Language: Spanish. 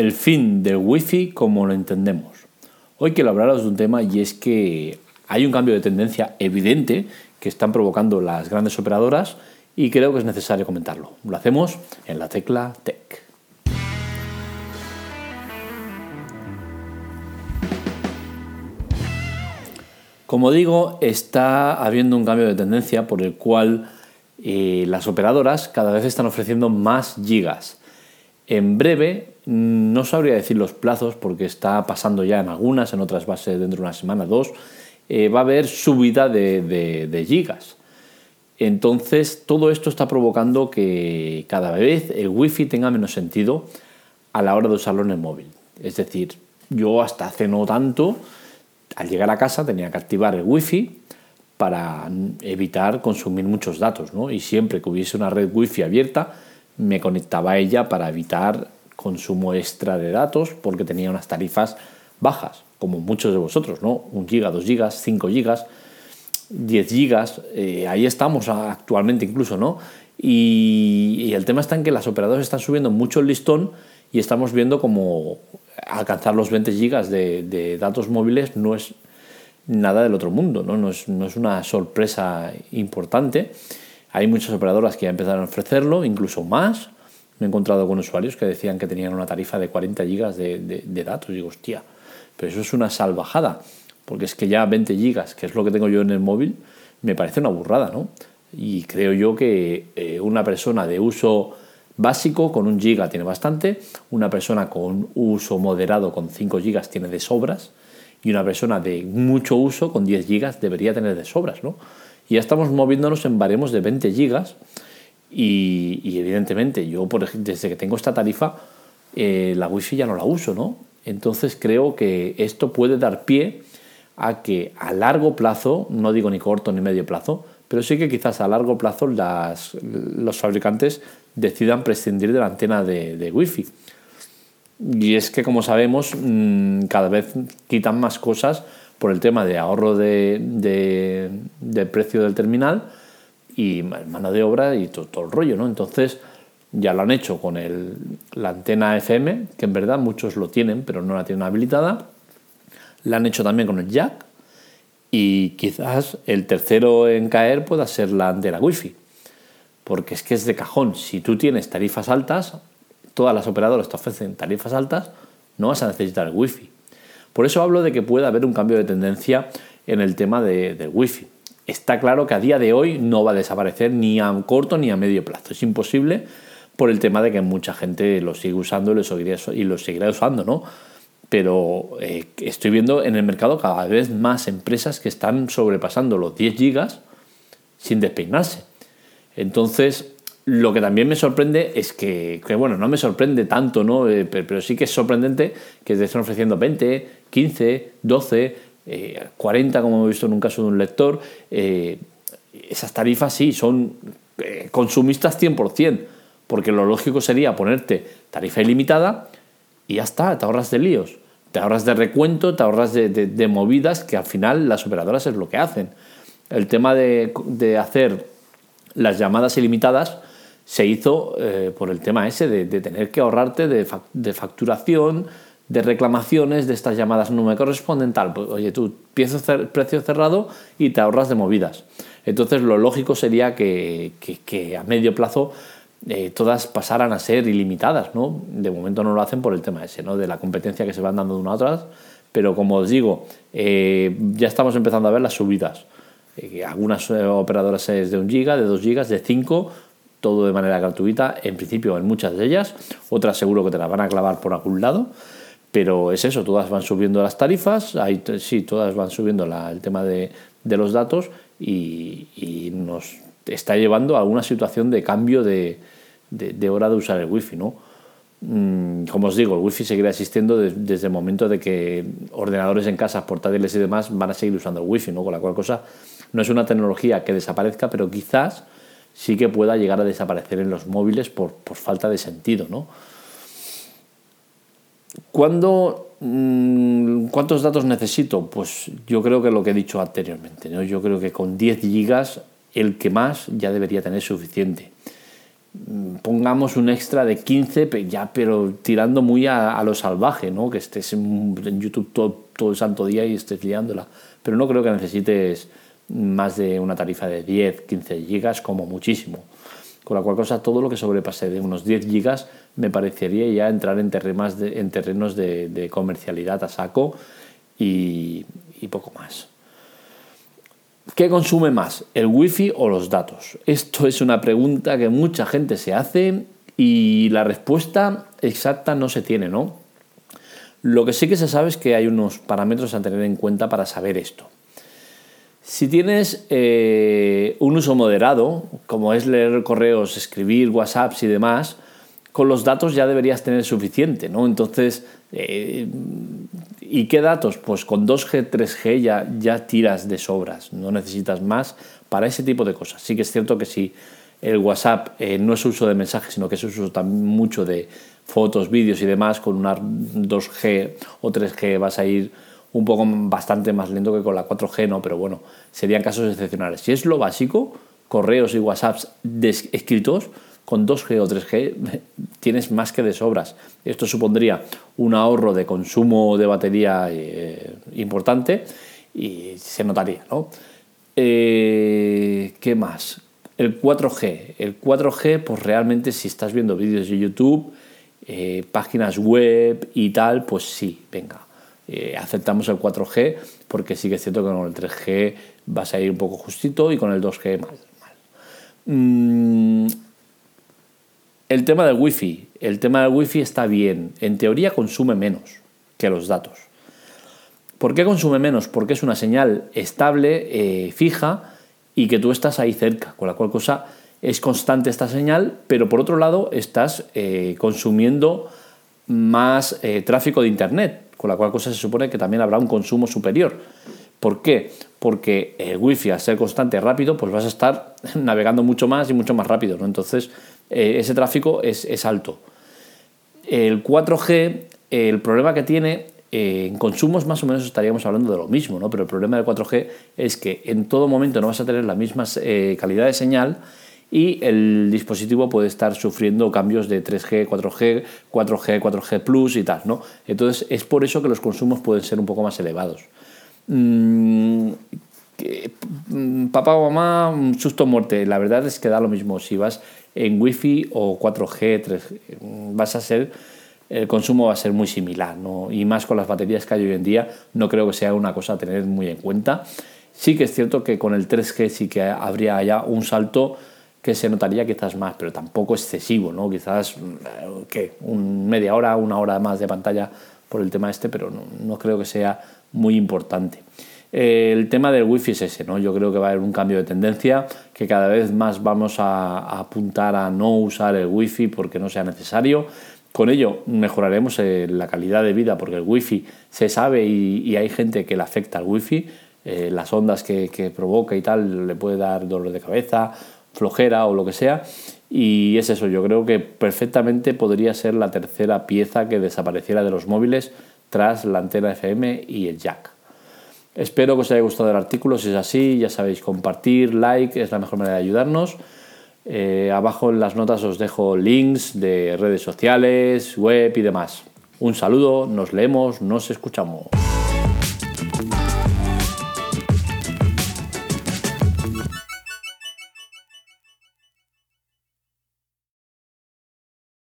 el fin del wifi como lo entendemos. Hoy quiero hablaros de un tema y es que hay un cambio de tendencia evidente que están provocando las grandes operadoras y creo que es necesario comentarlo. Lo hacemos en la tecla Tech. Como digo, está habiendo un cambio de tendencia por el cual eh, las operadoras cada vez están ofreciendo más gigas. En breve, no sabría decir los plazos porque está pasando ya en algunas, en otras va a ser dentro de una semana, dos, eh, va a haber subida de, gigas. Entonces, todo esto está provocando que cada vez el wifi tenga menos sentido a la hora de usarlo en el móvil. Es decir, yo hasta hace no tanto, al llegar a casa tenía que activar el wifi para evitar consumir muchos datos, ¿no? Y siempre que hubiese una red wifi abierta, me conectaba a ella para evitar consumo extra de datos porque tenía unas tarifas bajas, como muchos de vosotros, ¿no? Un giga, dos gigas, cinco gigas, 10 gigas, eh, ahí estamos actualmente incluso, ¿no? Y, el tema está en que las operadoras están subiendo mucho el listón y estamos viendo como alcanzar los 20 gigas de, datos móviles no es nada del otro mundo, ¿no? No, es, no es una sorpresa importante. Hay muchas operadoras que ya empezaron a ofrecerlo, incluso más. Me he encontrado con usuarios que decían que tenían una tarifa de 40 gigas de, de, datos. Y digo, hostia, pero eso es una salvajada, porque es que ya 20 gigas, que es lo que tengo yo en el móvil, me parece una burrada, ¿no? Y creo yo que eh, una persona de uso básico con un giga tiene bastante, una persona con uso moderado con 5 gigas tiene de sobras y una persona de mucho uso con 10 gigas debería tener de sobras, ¿no? Y ya estamos moviéndonos en baremos de 20 gigas y, evidentemente yo por, desde que tengo esta tarifa eh, la wifi ya no la uso, ¿no? Entonces creo que esto puede dar pie a que a largo plazo, no digo ni corto ni medio plazo, pero sí que quizás a largo plazo las, los fabricantes decidan prescindir de la antena de, de wifi. Y es que, como sabemos, mm, cada vez quitan más cosas por el tema de ahorro de, de, precio del terminal y mano de obra y todo, el rollo, ¿no? Entonces ya lo han hecho con el, la antena FM, que en verdad muchos lo tienen, pero no la tienen habilitada. La han hecho también con el jack y quizás el tercero en caer pueda ser la antena wifi. Porque es que es de cajón. Si tú tienes tarifas altas, todas las operadoras te ofrecen tarifas altas, no vas a necesitar el wifi. Por eso hablo de que puede haber un cambio de tendencia en el tema de, del wifi. Está claro que a día de hoy no va a desaparecer ni a corto ni a medio plazo. Es imposible por el tema de que mucha gente lo sigue usando y lo seguirá, usando, ¿no? Pero eh, estoy viendo en el mercado cada vez más empresas que están sobrepasando los 10 gigas sin despeinarse. Entonces, lo que también me sorprende es que, bueno, no me sorprende tanto, ¿no? Eh, pero, sí que es sorprendente que te estén ofreciendo 20, 15, 12, 40, como hemos visto en un caso de un lector. Eh, esas tarifas sí son eh, consumistas 100%, porque lo lógico sería ponerte tarifa ilimitada y ya está, te ahorras de líos. Te ahorras de recuento, te ahorras de, movidas que al final las operadoras es lo que hacen. El tema de, hacer las llamadas ilimitadas se hizo eh, por el tema ese de, tener que ahorrarte de, facturación, de reclamaciones, de estas llamadas no me corresponden, tal. Pues, oye, tú precio cerrado y te ahorras de movidas. Entonces lo lógico sería que, a medio plazo eh, todas pasaran a ser ilimitadas, ¿no? De momento no lo hacen por el tema ese, ¿no? De la competencia que se van dando de una a otra, pero como os digo, eh, ya estamos empezando a ver las subidas. algunas operadoras es de un giga, de 2 gigas, de 5 todo de manera gratuita, en principio en muchas de ellas, otras seguro que te las van a clavar por algún lado, pero es eso, todas van subiendo las tarifas, hay, sí, todas van subiendo el tema de, los datos y, nos está llevando a una situación de cambio de, hora de usar el wifi, ¿no? Mm, como os digo, el wifi seguirá existiendo desde el momento de que ordenadores en casa, portátiles y demás van a seguir usando el wifi, ¿no? Con la cual cosa no es una tecnología que desaparezca, pero quizás sí que pueda llegar a desaparecer en los móviles por, falta de sentido. ¿no? Mm, ¿Cuántos datos necesito? Pues yo creo que lo que he dicho anteriormente. ¿no? Yo creo que con 10 gigas el que más ya debería tener suficiente. mm, pongamos un extra de 15, ya, pero tirando muy a, lo salvaje, ¿no? Que estés en, YouTube todo, todo, el santo día y estés liándola. Pero no creo que necesites más de una tarifa de 10, 15 gigas como muchísimo. Con la cual cosa, todo lo que sobrepase de unos 10 gigas me parecería ya entrar en terrenos de, comercialidad a saco y, y poco más. ¿Qué consume más, el wifi o los datos? Esto es una pregunta que mucha gente se hace y la respuesta exacta no se tiene, ¿no? Lo que sí que se sabe es que hay unos parámetros a tener en cuenta para saber esto. Si tienes eh, un uso moderado, como es leer correos, escribir WhatsApps y demás, con los datos ya deberías tener suficiente, ¿no? Entonces, eh, ¿y qué datos? Pues con 2G, 3G ya, ya tiras de sobras, no necesitas más para ese tipo de cosas. Sí que es cierto que si el WhatsApp eh, no es uso de mensajes, sino que es uso también mucho de fotos, vídeos y demás, con una 2G o 3G vas a ir un poco bastante más lento que con la 4G, ¿no? Pero bueno, serían casos excepcionales. Si es lo básico, correos y WhatsApps escritos, con 2G o 3G tienes más que de sobras. Esto supondría un ahorro de consumo de batería eh, importante y se notaría, ¿no? Eh, ¿Qué más? El 4G. El 4G, pues realmente si estás viendo vídeos de YouTube, eh, páginas web y tal, pues sí, venga, aceptamos el 4G porque sí que es cierto que con el 3G vas a ir un poco justito y con el 2G mal. mal. Mm, el tema del wifi. El tema del wifi está bien. En teoría consume menos que los datos. ¿Por qué consume menos? Porque es una señal estable, eh, fija y que tú estás ahí cerca, con la cual cosa es constante esta señal, pero por otro lado estás eh, consumiendo más eh, tráfico de Internet, con la cual cosa se supone que también habrá un consumo superior. ¿Por qué? Porque el wifi, al ser constante rápido, pues vas a estar navegando mucho más y mucho más rápido. ¿no? Entonces, eh, ese tráfico es, alto. El 4G, el problema que tiene, eh, en consumos más o menos estaríamos hablando de lo mismo, ¿no? pero el problema del 4G es que en todo momento no vas a tener la misma eh, calidad de señal y el dispositivo puede estar sufriendo cambios de 3G, 4G, 4G, 4G Plus y tal. ¿no? Entonces es por eso que los consumos pueden ser un poco más elevados. Mm, mm, papá o mamá, susto muerte. La verdad es que da lo mismo si vas en Wi-Fi o 4G, 3G, vas a ser, el consumo va a ser muy similar, ¿no? y más con las baterías que hay hoy en día, no creo que sea una cosa a tener muy en cuenta. Sí que es cierto que con el 3G sí que habría ya un salto que se notaría quizás más, pero tampoco excesivo, ¿no? Quizás, ¿qué? Un media hora, una hora más de pantalla por el tema este, pero no, no creo que sea muy importante. Eh, el tema del wifi es ese, ¿no? Yo creo que va a haber un cambio de tendencia, que cada vez más vamos a, apuntar a no usar el wifi porque no sea necesario. Con ello mejoraremos eh, la calidad de vida porque el wifi se sabe y, hay gente que le afecta al wifi, eh, las ondas que, que, provoca y tal le puede dar dolor de cabeza, flojera o lo que sea. Y es eso, yo creo que perfectamente podría ser la tercera pieza que desapareciera de los móviles tras la antena FM y el jack. Espero que os haya gustado el artículo. Si es así, ya sabéis, compartir, like es la mejor manera de ayudarnos. Eh, abajo en las notas os dejo links de redes sociales, web y demás. Un saludo, nos leemos, nos escuchamos.